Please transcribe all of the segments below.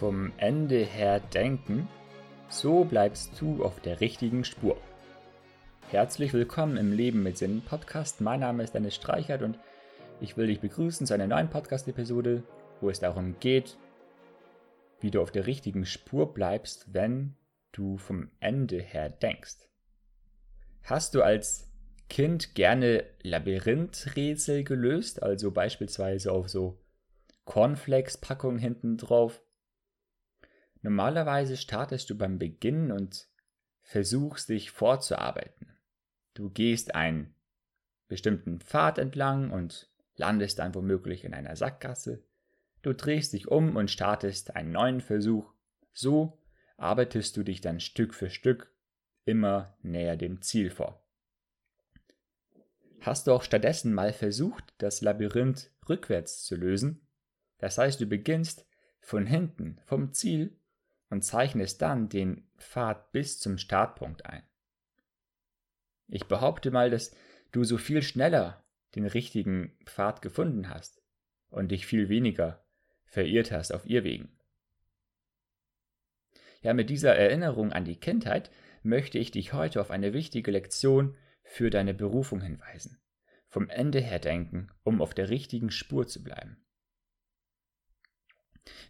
vom Ende her denken, so bleibst du auf der richtigen Spur. Herzlich willkommen im Leben mit Sinn Podcast. Mein Name ist Dennis Streichert und ich will dich begrüßen zu einer neuen Podcast-Episode, wo es darum geht, wie du auf der richtigen Spur bleibst, wenn du vom Ende her denkst. Hast du als Kind gerne Labyrinthrätsel gelöst, also beispielsweise auf so Cornflakes-Packungen hinten drauf? Normalerweise startest du beim Beginn und versuchst dich vorzuarbeiten. Du gehst einen bestimmten Pfad entlang und landest dann womöglich in einer Sackgasse. Du drehst dich um und startest einen neuen Versuch. So arbeitest du dich dann Stück für Stück immer näher dem Ziel vor. Hast du auch stattdessen mal versucht, das Labyrinth rückwärts zu lösen? Das heißt, du beginnst von hinten, vom Ziel und zeichnest dann den Pfad bis zum Startpunkt ein. Ich behaupte mal, dass du so viel schneller den richtigen Pfad gefunden hast und dich viel weniger verirrt hast auf Irrwegen. Ja, mit dieser Erinnerung an die Kindheit möchte ich dich heute auf eine wichtige Lektion für deine Berufung hinweisen. Vom Ende her denken, um auf der richtigen Spur zu bleiben.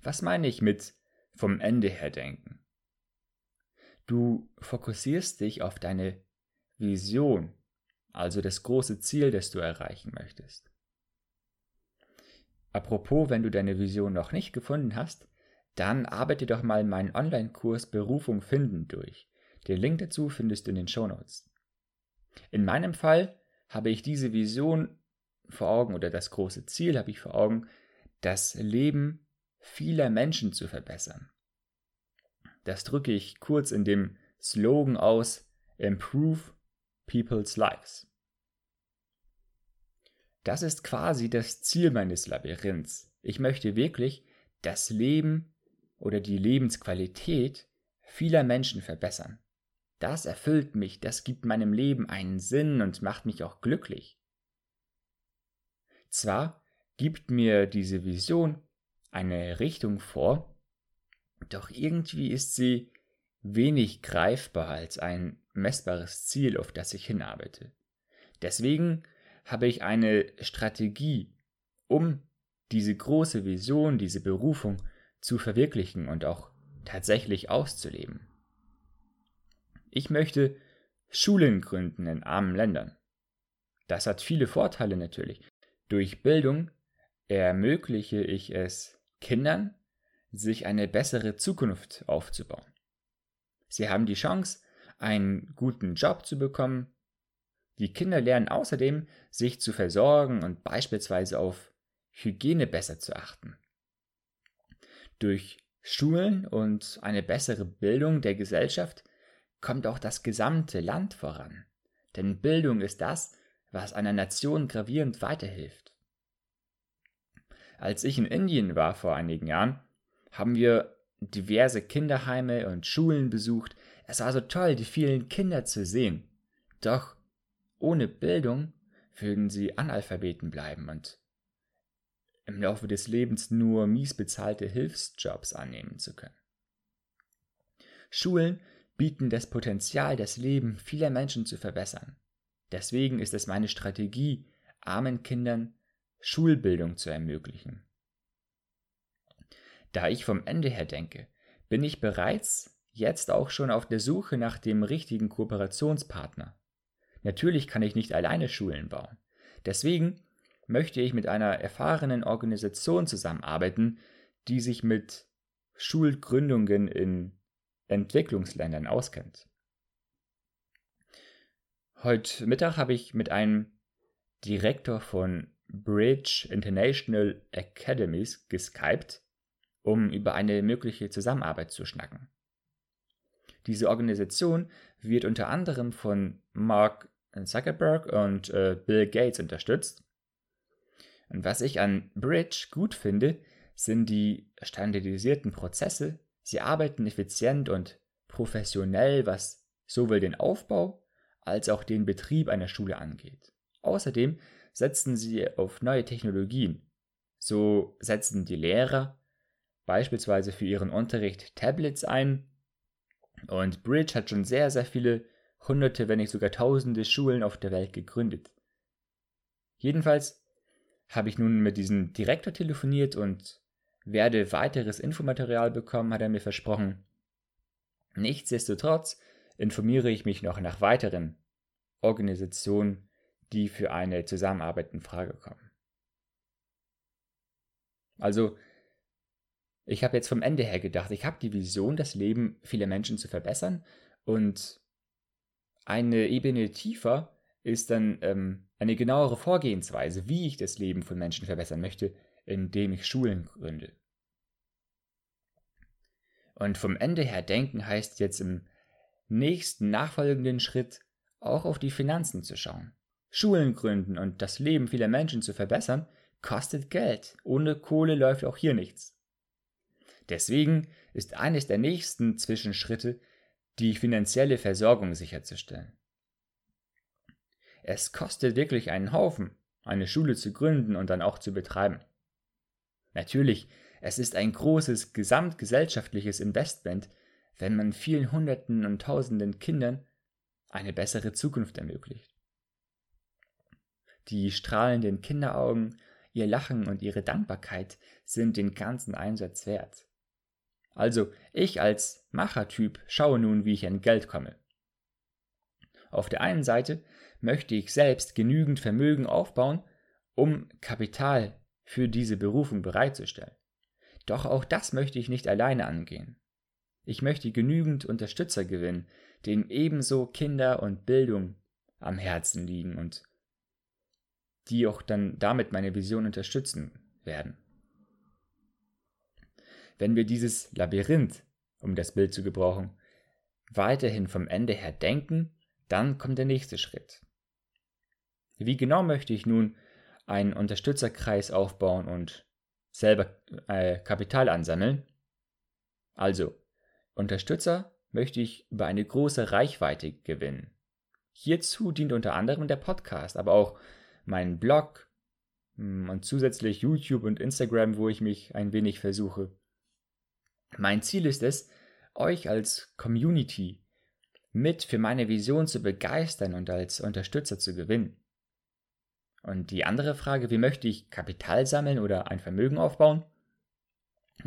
Was meine ich mit vom Ende her denken. Du fokussierst dich auf deine Vision, also das große Ziel, das du erreichen möchtest. Apropos, wenn du deine Vision noch nicht gefunden hast, dann arbeite doch mal meinen Online-Kurs Berufung finden durch. Den Link dazu findest du in den Show Notes. In meinem Fall habe ich diese Vision vor Augen oder das große Ziel habe ich vor Augen, das Leben vieler Menschen zu verbessern. Das drücke ich kurz in dem Slogan aus Improve People's Lives. Das ist quasi das Ziel meines Labyrinths. Ich möchte wirklich das Leben oder die Lebensqualität vieler Menschen verbessern. Das erfüllt mich, das gibt meinem Leben einen Sinn und macht mich auch glücklich. Zwar gibt mir diese Vision eine Richtung vor, doch irgendwie ist sie wenig greifbar als ein messbares Ziel, auf das ich hinarbeite. Deswegen habe ich eine Strategie, um diese große Vision, diese Berufung zu verwirklichen und auch tatsächlich auszuleben. Ich möchte Schulen gründen in armen Ländern. Das hat viele Vorteile natürlich. Durch Bildung ermögliche ich es Kindern, sich eine bessere Zukunft aufzubauen. Sie haben die Chance, einen guten Job zu bekommen. Die Kinder lernen außerdem, sich zu versorgen und beispielsweise auf Hygiene besser zu achten. Durch Schulen und eine bessere Bildung der Gesellschaft kommt auch das gesamte Land voran. Denn Bildung ist das, was einer Nation gravierend weiterhilft. Als ich in Indien war vor einigen Jahren, haben wir diverse Kinderheime und Schulen besucht. Es war so toll, die vielen Kinder zu sehen. Doch ohne Bildung würden sie Analphabeten bleiben und im Laufe des Lebens nur mies bezahlte Hilfsjobs annehmen zu können. Schulen bieten das Potenzial, das Leben vieler Menschen zu verbessern. Deswegen ist es meine Strategie, armen Kindern Schulbildung zu ermöglichen. Da ich vom Ende her denke, bin ich bereits jetzt auch schon auf der Suche nach dem richtigen Kooperationspartner. Natürlich kann ich nicht alleine Schulen bauen. Deswegen möchte ich mit einer erfahrenen Organisation zusammenarbeiten, die sich mit Schulgründungen in Entwicklungsländern auskennt. Heute Mittag habe ich mit einem Direktor von Bridge International Academies geskypt um über eine mögliche Zusammenarbeit zu schnacken. Diese Organisation wird unter anderem von Mark Zuckerberg und äh, Bill Gates unterstützt. Und was ich an Bridge gut finde, sind die standardisierten Prozesse. Sie arbeiten effizient und professionell, was sowohl den Aufbau als auch den Betrieb einer Schule angeht. Außerdem setzen sie auf neue Technologien. So setzen die Lehrer beispielsweise für ihren Unterricht Tablets ein. Und Bridge hat schon sehr, sehr viele hunderte, wenn nicht sogar tausende Schulen auf der Welt gegründet. Jedenfalls habe ich nun mit diesem Direktor telefoniert und werde weiteres Infomaterial bekommen, hat er mir versprochen. Nichtsdestotrotz informiere ich mich noch nach weiteren Organisationen, die für eine Zusammenarbeit in Frage kommen. Also, ich habe jetzt vom Ende her gedacht, ich habe die Vision, das Leben vieler Menschen zu verbessern und eine Ebene tiefer ist dann ähm, eine genauere Vorgehensweise, wie ich das Leben von Menschen verbessern möchte, indem ich Schulen gründe. Und vom Ende her denken heißt jetzt im nächsten nachfolgenden Schritt auch auf die Finanzen zu schauen. Schulen gründen und das Leben vieler Menschen zu verbessern, kostet Geld. Ohne Kohle läuft auch hier nichts. Deswegen ist eines der nächsten Zwischenschritte, die finanzielle Versorgung sicherzustellen. Es kostet wirklich einen Haufen, eine Schule zu gründen und dann auch zu betreiben. Natürlich, es ist ein großes gesamtgesellschaftliches Investment, wenn man vielen Hunderten und Tausenden Kindern eine bessere Zukunft ermöglicht. Die strahlenden Kinderaugen, ihr Lachen und ihre Dankbarkeit sind den ganzen Einsatz wert. Also, ich als Machertyp schaue nun, wie ich an Geld komme. Auf der einen Seite möchte ich selbst genügend Vermögen aufbauen, um Kapital für diese Berufung bereitzustellen. Doch auch das möchte ich nicht alleine angehen. Ich möchte genügend Unterstützer gewinnen, denen ebenso Kinder und Bildung am Herzen liegen und die auch dann damit meine Vision unterstützen werden. Wenn wir dieses Labyrinth, um das Bild zu gebrauchen, weiterhin vom Ende her denken, dann kommt der nächste Schritt. Wie genau möchte ich nun einen Unterstützerkreis aufbauen und selber äh, Kapital ansammeln? Also, Unterstützer möchte ich über eine große Reichweite gewinnen. Hierzu dient unter anderem der Podcast, aber auch mein Blog hm, und zusätzlich YouTube und Instagram, wo ich mich ein wenig versuche. Mein Ziel ist es, euch als Community mit für meine Vision zu begeistern und als Unterstützer zu gewinnen. Und die andere Frage, wie möchte ich Kapital sammeln oder ein Vermögen aufbauen?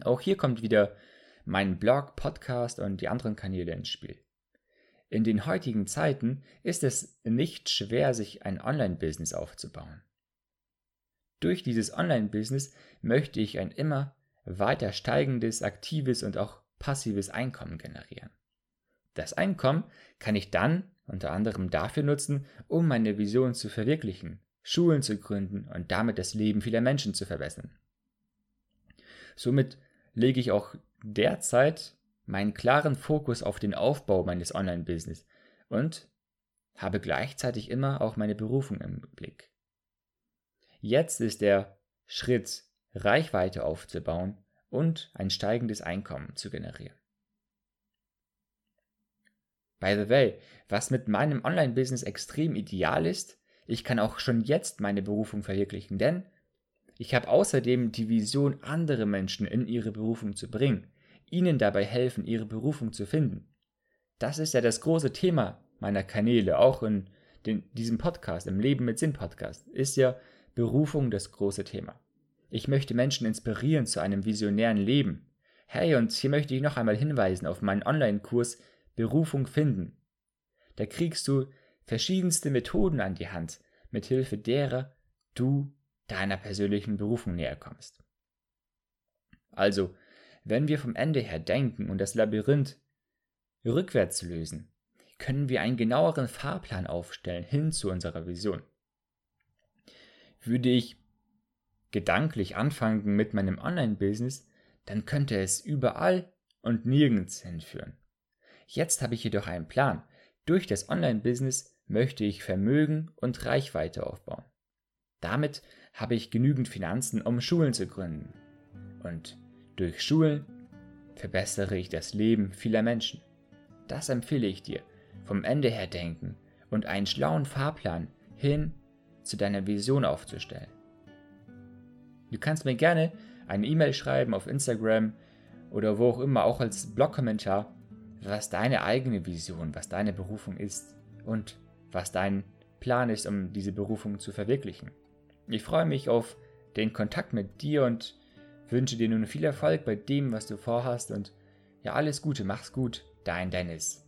Auch hier kommt wieder mein Blog, Podcast und die anderen Kanäle ins Spiel. In den heutigen Zeiten ist es nicht schwer, sich ein Online-Business aufzubauen. Durch dieses Online-Business möchte ich ein immer weiter steigendes, aktives und auch passives Einkommen generieren. Das Einkommen kann ich dann unter anderem dafür nutzen, um meine Vision zu verwirklichen, Schulen zu gründen und damit das Leben vieler Menschen zu verbessern. Somit lege ich auch derzeit meinen klaren Fokus auf den Aufbau meines Online-Business und habe gleichzeitig immer auch meine Berufung im Blick. Jetzt ist der Schritt, Reichweite aufzubauen und ein steigendes Einkommen zu generieren. By the way, was mit meinem Online-Business extrem ideal ist, ich kann auch schon jetzt meine Berufung verwirklichen, denn ich habe außerdem die Vision, andere Menschen in ihre Berufung zu bringen, ihnen dabei helfen, ihre Berufung zu finden. Das ist ja das große Thema meiner Kanäle, auch in den, diesem Podcast, im Leben mit Sinn Podcast, ist ja Berufung das große Thema. Ich möchte Menschen inspirieren zu einem visionären Leben. Hey, und hier möchte ich noch einmal hinweisen auf meinen Online-Kurs Berufung finden. Da kriegst du verschiedenste Methoden an die Hand, mit Hilfe derer du deiner persönlichen Berufung näher kommst. Also, wenn wir vom Ende her denken und das Labyrinth rückwärts lösen, können wir einen genaueren Fahrplan aufstellen hin zu unserer Vision. Würde ich gedanklich anfangen mit meinem Online-Business, dann könnte es überall und nirgends hinführen. Jetzt habe ich jedoch einen Plan. Durch das Online-Business möchte ich Vermögen und Reichweite aufbauen. Damit habe ich genügend Finanzen, um Schulen zu gründen. Und durch Schulen verbessere ich das Leben vieler Menschen. Das empfehle ich dir. Vom Ende her denken und einen schlauen Fahrplan hin zu deiner Vision aufzustellen. Du kannst mir gerne eine E-Mail schreiben auf Instagram oder wo auch immer, auch als Blogkommentar, was deine eigene Vision, was deine Berufung ist und was dein Plan ist, um diese Berufung zu verwirklichen. Ich freue mich auf den Kontakt mit dir und wünsche dir nun viel Erfolg bei dem, was du vorhast und ja, alles Gute, mach's gut, dein Dennis.